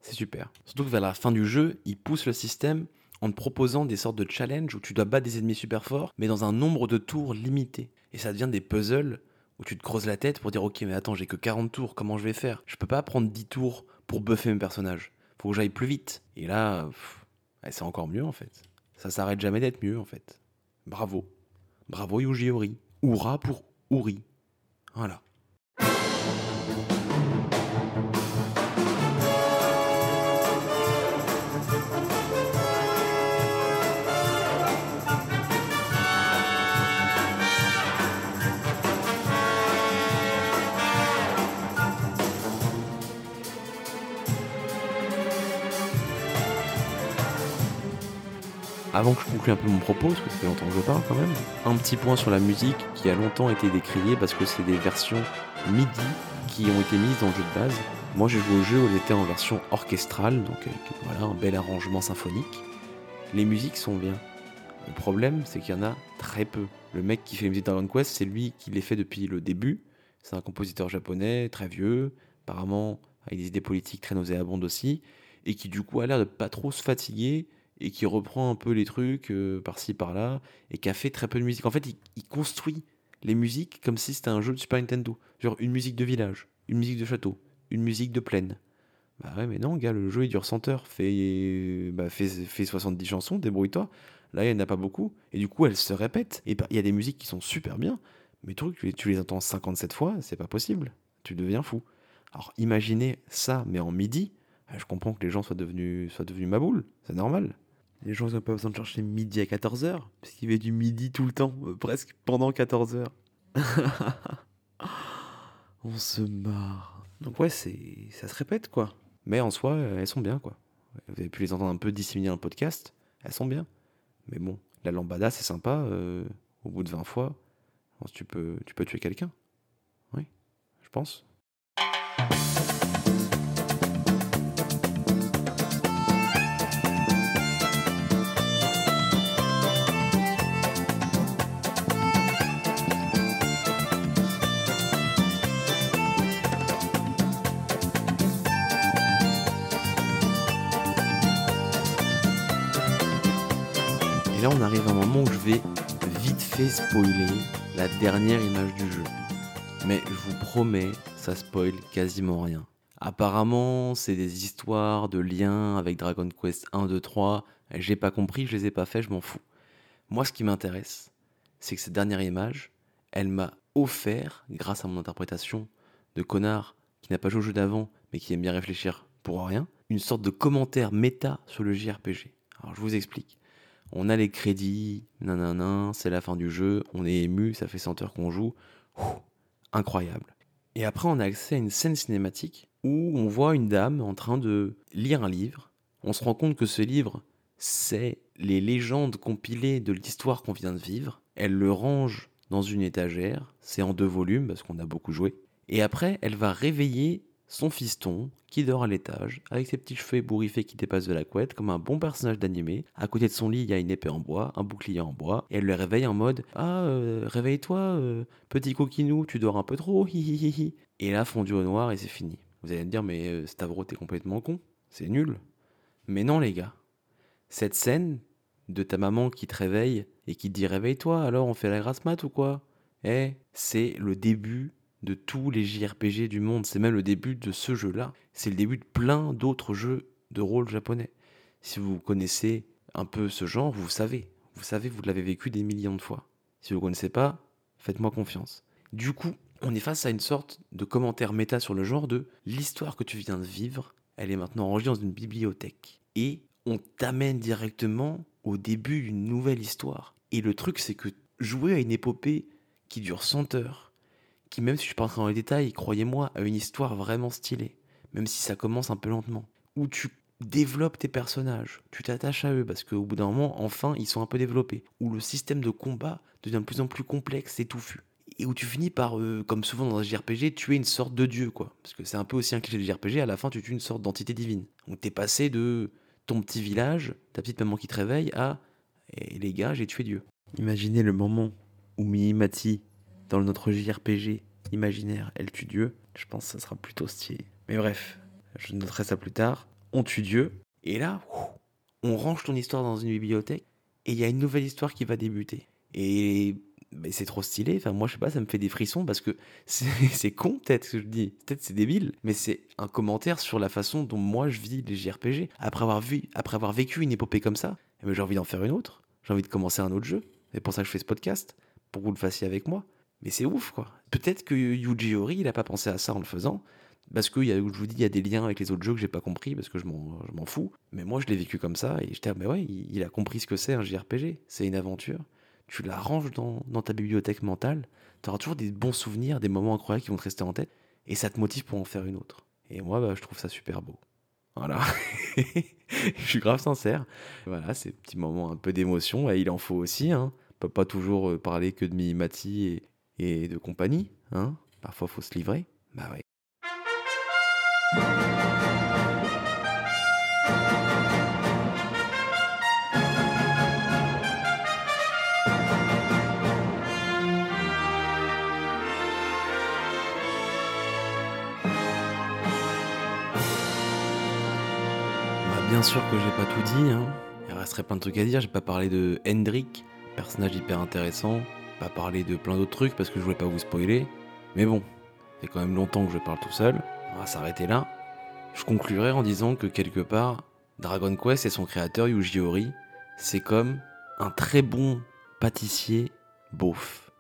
C'est super. Surtout que vers la fin du jeu, il pousse le système en te proposant des sortes de challenges où tu dois battre des ennemis super forts, mais dans un nombre de tours limité. Et ça devient des puzzles où tu te creuses la tête pour dire ok mais attends j'ai que 40 tours, comment je vais faire? Je peux pas prendre 10 tours pour buffer mes personnages. Faut que j'aille plus vite. Et là, c'est encore mieux en fait. Ça s'arrête jamais d'être mieux en fait. Bravo. Bravo Yuji Ori. Oura pour Uri. Voilà. Avant que je conclue un peu mon propos, parce que ça fait longtemps que je parle quand même, un petit point sur la musique qui a longtemps été décriée parce que c'est des versions MIDI qui ont été mises dans le jeu de base. Moi j'ai joué au jeu où elle était en version orchestrale, donc voilà, un bel arrangement symphonique. Les musiques sont bien. Le problème, c'est qu'il y en a très peu. Le mec qui fait les musiques Dragon Quest, c'est lui qui les fait depuis le début. C'est un compositeur japonais, très vieux, apparemment avec des idées politiques très nauséabondes aussi, et qui du coup a l'air de pas trop se fatiguer et qui reprend un peu les trucs euh, par-ci par-là et qui a fait très peu de musique. En fait, il, construit les musiques comme si c'était un jeu de Super Nintendo. Genre une musique de village, une musique de château, une musique de plaine. Bah ouais, mais non, gars, le jeu il dure 100 heures. Fais, bah, fais, 70 chansons, débrouille-toi. Là, il n'y en a pas beaucoup. Et du coup, elles se répètent. Et il y a des musiques qui sont super bien. Mais truc, tu, tu les entends 57 fois, c'est pas possible. Tu deviens fou. Alors imaginez ça, mais en midi. Ah, je comprends que les gens soient devenus, soient devenus boule. C'est normal. Les gens n'ont pas besoin de chercher midi à 14h, parce qu'il y avait du midi tout le temps, euh, presque pendant 14h. On se marre. Donc ouais, c'est ça se répète quoi. Mais en soi, elles sont bien quoi. Vous avez pu les entendre un peu disséminer dans le podcast, elles sont bien. Mais bon, la lambada c'est sympa, euh, au bout de 20 fois, tu peux, tu peux tuer quelqu'un. Oui, je pense. Là, on arrive à un moment où je vais vite fait spoiler la dernière image du jeu. Mais je vous promets, ça spoil quasiment rien. Apparemment, c'est des histoires de liens avec Dragon Quest 1, 2, 3. J'ai pas compris, je les ai pas fait, je m'en fous. Moi, ce qui m'intéresse, c'est que cette dernière image, elle m'a offert, grâce à mon interprétation de connard qui n'a pas joué au jeu d'avant, mais qui aime bien réfléchir pour rien, une sorte de commentaire méta sur le JRPG. Alors je vous explique. On a les crédits, nanana, c'est la fin du jeu, on est ému, ça fait 100 heures qu'on joue. incroyable. Et après, on a accès à une scène cinématique où on voit une dame en train de lire un livre. On se rend compte que ce livre, c'est les légendes compilées de l'histoire qu'on vient de vivre. Elle le range dans une étagère, c'est en deux volumes parce qu'on a beaucoup joué. Et après, elle va réveiller son fiston qui dort à l'étage, avec ses petits cheveux ébouriffés qui dépassent de la couette, comme un bon personnage d'animé. À côté de son lit, il y a une épée en bois, un bouclier en bois, et elle le réveille en mode Ah, euh, réveille-toi, euh, petit coquinou, tu dors un peu trop, Et là, fondu au noir, et c'est fini. Vous allez me dire, mais euh, Stavro, t'es complètement con, c'est nul. Mais non, les gars. Cette scène de ta maman qui te réveille et qui te dit Réveille-toi, alors on fait la grasse mat ou quoi? Eh, c'est le début de tous les JRPG du monde. C'est même le début de ce jeu-là. C'est le début de plein d'autres jeux de rôle japonais. Si vous connaissez un peu ce genre, vous savez. Vous savez, vous l'avez vécu des millions de fois. Si vous ne connaissez pas, faites-moi confiance. Du coup, on est face à une sorte de commentaire méta sur le genre de l'histoire que tu viens de vivre, elle est maintenant enregistrée dans une bibliothèque. Et on t'amène directement au début d'une nouvelle histoire. Et le truc, c'est que jouer à une épopée qui dure 100 heures, qui, même si je suis pas dans les détails, croyez-moi, a une histoire vraiment stylée, même si ça commence un peu lentement, où tu développes tes personnages, tu t'attaches à eux parce qu'au bout d'un moment, enfin, ils sont un peu développés, où le système de combat devient de plus en plus complexe et touffu. Et où tu finis par, euh, comme souvent dans un JRPG, tuer une sorte de dieu, quoi. Parce que c'est un peu aussi un cliché de JRPG, à la fin, tu tues une sorte d'entité divine. Donc t'es passé de ton petit village, ta petite maman qui te réveille, à et les gars, j'ai tué Dieu. Imaginez le moment où Mimati dans notre JRPG imaginaire Elle tue Dieu, je pense que ça sera plutôt stylé. Mais bref, je noterai ça plus tard. On tue Dieu, et là, on range ton histoire dans une bibliothèque, et il y a une nouvelle histoire qui va débuter. Et c'est trop stylé. Enfin, moi, je sais pas, ça me fait des frissons parce que c'est con, peut-être, que je dis. Peut-être c'est débile, mais c'est un commentaire sur la façon dont moi je vis les JRPG. Après avoir, après avoir vécu une épopée comme ça, eh ben, j'ai envie d'en faire une autre. J'ai envie de commencer un autre jeu. C'est pour ça que je fais ce podcast, pour que vous le fassiez avec moi. Mais c'est ouf, quoi. Peut-être que Yuji Ori, il a pas pensé à ça en le faisant. Parce que, je vous dis, il y a des liens avec les autres jeux que j'ai pas compris, parce que je m'en fous. Mais moi, je l'ai vécu comme ça, et j'étais, mais ouais, il, a compris ce que c'est un JRPG. C'est une aventure. Tu la ranges dans, ta bibliothèque mentale. Tu auras toujours des bons souvenirs, des moments incroyables qui vont te rester en tête, et ça te motive pour en faire une autre. Et moi, bah, je trouve ça super beau. Voilà. je suis grave sincère. Voilà, ces petits moments un peu d'émotion, il en faut aussi. Hein. On peut pas toujours euh, parler que de Mimati et, de compagnie. Hein Parfois, faut se livrer. Bah ouais. Bah, bien sûr que j'ai pas tout dit, hein. il resterait plein de trucs à dire. J'ai pas parlé de Hendrik, personnage hyper intéressant, parler de plein d'autres trucs parce que je voulais pas vous spoiler. Mais bon, c'est quand même longtemps que je parle tout seul. On va s'arrêter là. Je conclurai en disant que quelque part, Dragon Quest et son créateur Yuji Ori, c'est comme un très bon pâtissier beauf.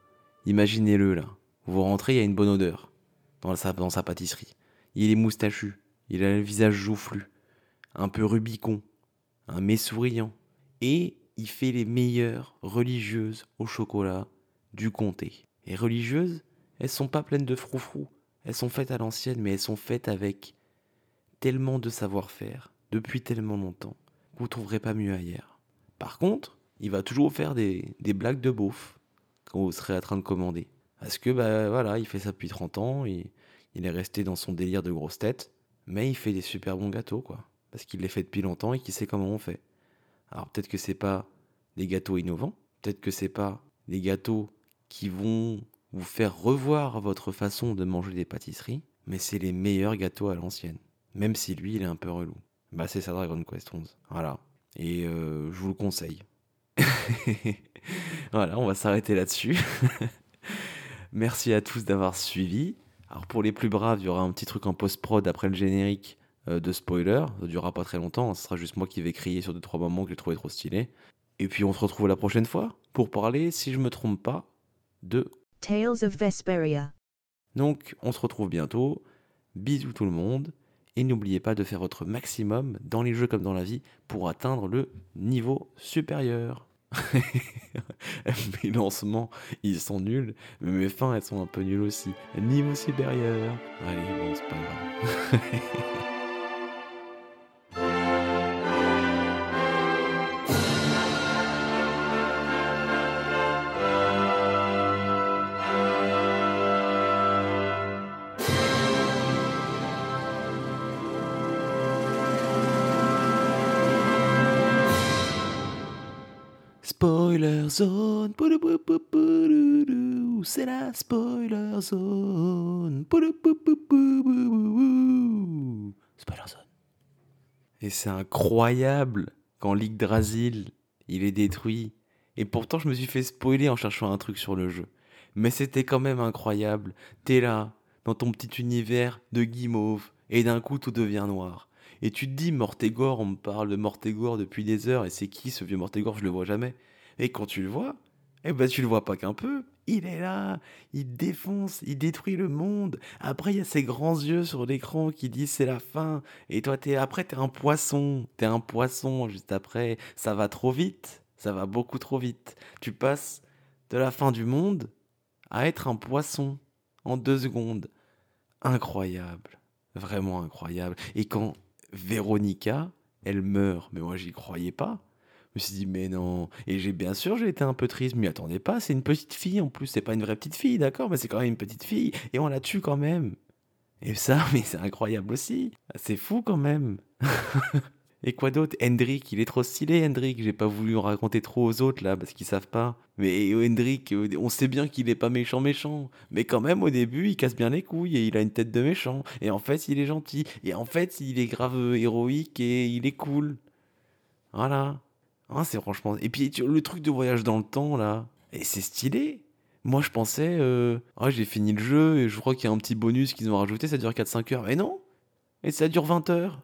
Imaginez-le là. Vous rentrez, il y a une bonne odeur dans sa, pâtisserie. Il est moustachu, il a le visage joufflu, un peu rubicon, un mets souriant. Et il fait les meilleures religieuses au chocolat du comté. Et religieuses, elles sont pas pleines de froufrou. Elles sont faites à l'ancienne, mais elles sont faites avec tellement de savoir-faire, depuis tellement longtemps, que vous trouverez pas mieux ailleurs. Par contre, il va toujours faire des, des blagues de beauf quand vous serez en train de commander. Parce que, bah voilà, il fait ça depuis 30 ans, et il est resté dans son délire de grosse tête, mais il fait des super bons gâteaux, quoi. Parce qu'il les fait depuis longtemps et qu'il sait comment on fait. Alors peut-être que c'est pas des gâteaux innovants, peut-être que c'est pas des gâteaux qui vont vous faire revoir votre façon de manger des pâtisseries, mais c'est les meilleurs gâteaux à l'ancienne. Même si lui, il est un peu relou. Bah, c'est ça Dragon Quest 11. Voilà. Et euh, je vous le conseille. voilà, on va s'arrêter là-dessus. Merci à tous d'avoir suivi. Alors pour les plus braves, il y aura un petit truc en post-prod après le générique euh, de spoiler. Ça durera pas très longtemps. Ce sera juste moi qui vais crier sur deux trois moments que j'ai trouvé trop stylé. Et puis on se retrouve la prochaine fois pour parler, si je me trompe pas, de Tales of Vesperia. Donc, on se retrouve bientôt. Bisous tout le monde. Et n'oubliez pas de faire votre maximum dans les jeux comme dans la vie pour atteindre le niveau supérieur. mes lancements, ils sont nuls, mais mes fins, elles sont un peu nulles aussi. Niveau supérieur. Allez, bon, c'est pas grave. C'est la spoiler zone. Spoiler zone. Et c'est incroyable quand l'Yggdrasil, il est détruit. Et pourtant, je me suis fait spoiler en cherchant un truc sur le jeu. Mais c'était quand même incroyable. T'es là, dans ton petit univers de guimauve, et d'un coup tout devient noir. Et tu te dis, Mortégor, on me parle de Mortégor depuis des heures, et c'est qui ce vieux Mortégor? Je le vois jamais. Et quand tu le vois, eh ben tu le vois pas qu'un peu. Il est là, il défonce, il détruit le monde. Après, il y a ses grands yeux sur l'écran qui disent c'est la fin. Et toi, t'es après, t'es un poisson. T'es un poisson juste après. Ça va trop vite. Ça va beaucoup trop vite. Tu passes de la fin du monde à être un poisson en deux secondes. Incroyable. Vraiment incroyable. Et quand Véronica, elle meurt, mais moi j'y croyais pas. Je me suis dit, mais non. Et j'ai bien sûr, j'ai été un peu triste, mais attendez pas, c'est une petite fille en plus, c'est pas une vraie petite fille, d'accord, mais c'est quand même une petite fille, et on la tue quand même. Et ça, mais c'est incroyable aussi. C'est fou quand même. Et quoi d'autre? Hendrik, il est trop stylé, Hendrik. J'ai pas voulu en raconter trop aux autres là parce qu'ils savent pas. Mais Hendrik, on sait bien qu'il est pas méchant, méchant. Mais quand même, au début, il casse bien les couilles et il a une tête de méchant. Et en fait, il est gentil. Et en fait, il est grave euh, héroïque et il est cool. Voilà. Ah, c'est franchement. Et puis le truc de voyage dans le temps là, et c'est stylé. Moi, je pensais, euh... ah, j'ai fini le jeu et je crois qu'il y a un petit bonus qu'ils ont rajouté, ça dure 4-5 heures. Mais non Et ça dure 20 heures.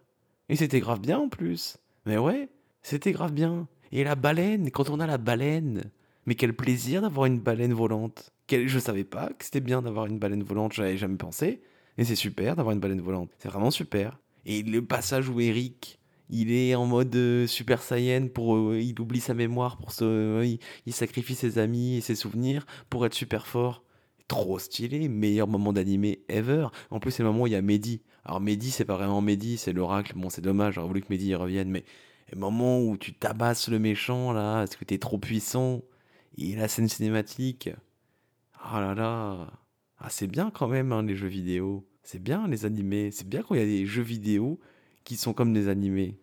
Et c'était grave bien en plus. Mais ouais, c'était grave bien. Et la baleine, quand on a la baleine, mais quel plaisir d'avoir une baleine volante. Quel... Je savais pas que c'était bien d'avoir une baleine volante, j'avais jamais pensé. Et c'est super d'avoir une baleine volante. C'est vraiment super. Et le passage où Eric, il est en mode euh, Super Saiyan pour euh, il oublie sa mémoire pour se euh, il, sacrifie ses amis et ses souvenirs pour être super fort trop stylé, meilleur moment d'animé ever. En plus, c'est le moment où il y a Mehdi. Alors, Mehdi, c'est pas vraiment Mehdi, c'est l'oracle. Bon, c'est dommage, j'aurais voulu que Mehdi revienne, mais le moment où tu tabasses le méchant, là, est-ce que t'es trop puissant? Et la scène cinématique. Oh là là. Ah, c'est bien quand même, hein, les jeux vidéo. C'est bien, les animés. C'est bien quand il y a des jeux vidéo qui sont comme des animés.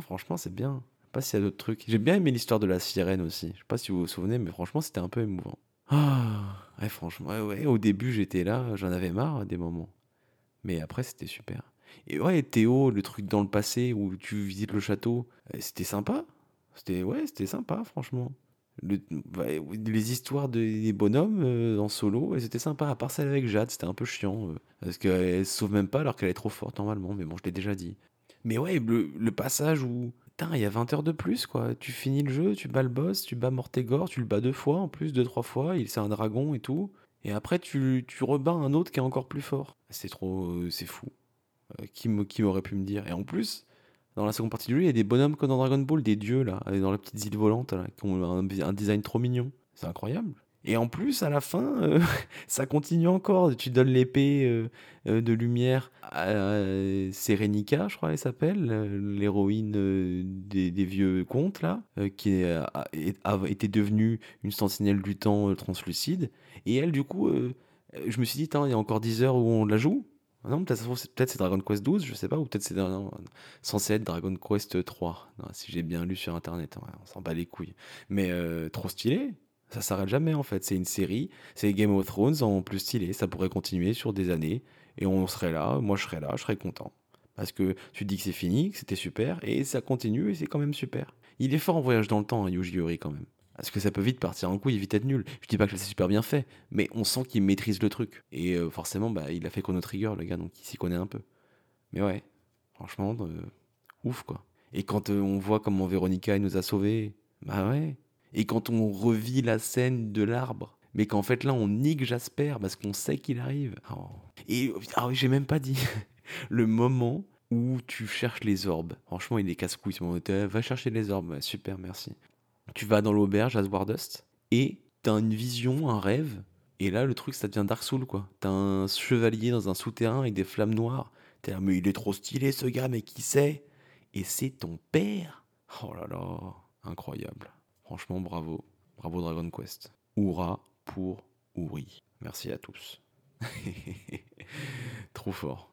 Franchement, c'est bien. Je sais pas s'il y a d'autres trucs. J'ai bien aimé l'histoire de la sirène aussi. Je sais pas si vous vous souvenez, mais franchement, c'était un peu émouvant. Ah, ouais, franchement, ouais, au début j'étais là, j'en avais marre des moments. Mais après c'était super. Et ouais, Théo, le truc dans le passé où tu visites le château, euh, c'était sympa. C'était ouais, c'était sympa, franchement. Le, les histoires des bonhommes euh, en solo, c'était sympa. À part celle avec Jade, c'était un peu chiant. Euh, parce qu'elle se sauve même pas alors qu'elle est trop forte normalement. Mais bon, je l'ai déjà dit. Mais ouais, le, passage où Putain, il y a 20 heures de plus, quoi. Tu finis le jeu, tu bats le boss, tu bats Mortégor, tu le bats deux fois en plus, deux, trois fois, il c'est un dragon et tout. Et après, tu, rebats un autre qui est encore plus fort. C'est trop. Euh, c'est fou. Euh, qui, m'aurait pu me dire Et en plus, dans la seconde partie du jeu, il y a des bonhommes comme dans Dragon Ball, des dieux, là, dans les petites îles volantes, là, qui ont un design trop mignon. C'est incroyable. Et en plus, à la fin, euh, ça continue encore. Tu donnes l'épée euh, euh, de lumière à Serenica, je crois elle s'appelle, l'héroïne des, vieux contes, là, qui a, a, été devenue une sentinelle du temps translucide. Et elle, du coup, je me suis dit, il y a encore 10 heures où on la joue. Ah non, peut-être peut c'est Dragon Quest 12, je sais pas, ou peut-être c'est censé être Dragon Quest 3, si j'ai bien lu sur internet, on s'en bat les couilles. Mais trop stylé, ça s'arrête jamais en fait. C'est une série, c'est Game of Thrones en plus stylé. Ça pourrait continuer sur des années et on serait là, moi je serais là, je serais content. Parce que tu dis que c'est fini, que c'était super et ça continue et c'est quand même super. Il est fort en voyage dans le temps, hein, Yuji Ori quand même. Parce que ça peut vite partir en couille vite être nul. Je dis pas que c'est super bien fait, mais on sent qu'il maîtrise le truc. Et euh, forcément, bah, il a fait Chrono Trigger, le gars, donc il s'y connaît un peu. Mais ouais, franchement, euh, ouf quoi. Et quand euh, on voit comment Véronica nous a sauvés, bah ouais. Et quand on revit la scène de l'arbre, mais qu'en fait là on nique Jasper parce qu'on sait qu'il arrive. Oh. Et ah oui, j'ai même pas dit le moment où tu cherches les orbes. Franchement, il est casse-couille ce moment. Va chercher les orbes, super, merci. Tu vas dans l'auberge à Swardust et t'as une vision, un rêve. Et là, le truc, ça devient Dark Soul, quoi. T'as un chevalier dans un souterrain avec des flammes noires. T'es là, mais il est trop stylé, ce gars, mais qui c'est Et c'est ton père? Oh là là, incroyable. Franchement, bravo. Bravo Dragon Quest. Hourra pour Ouri. Merci à tous. trop fort.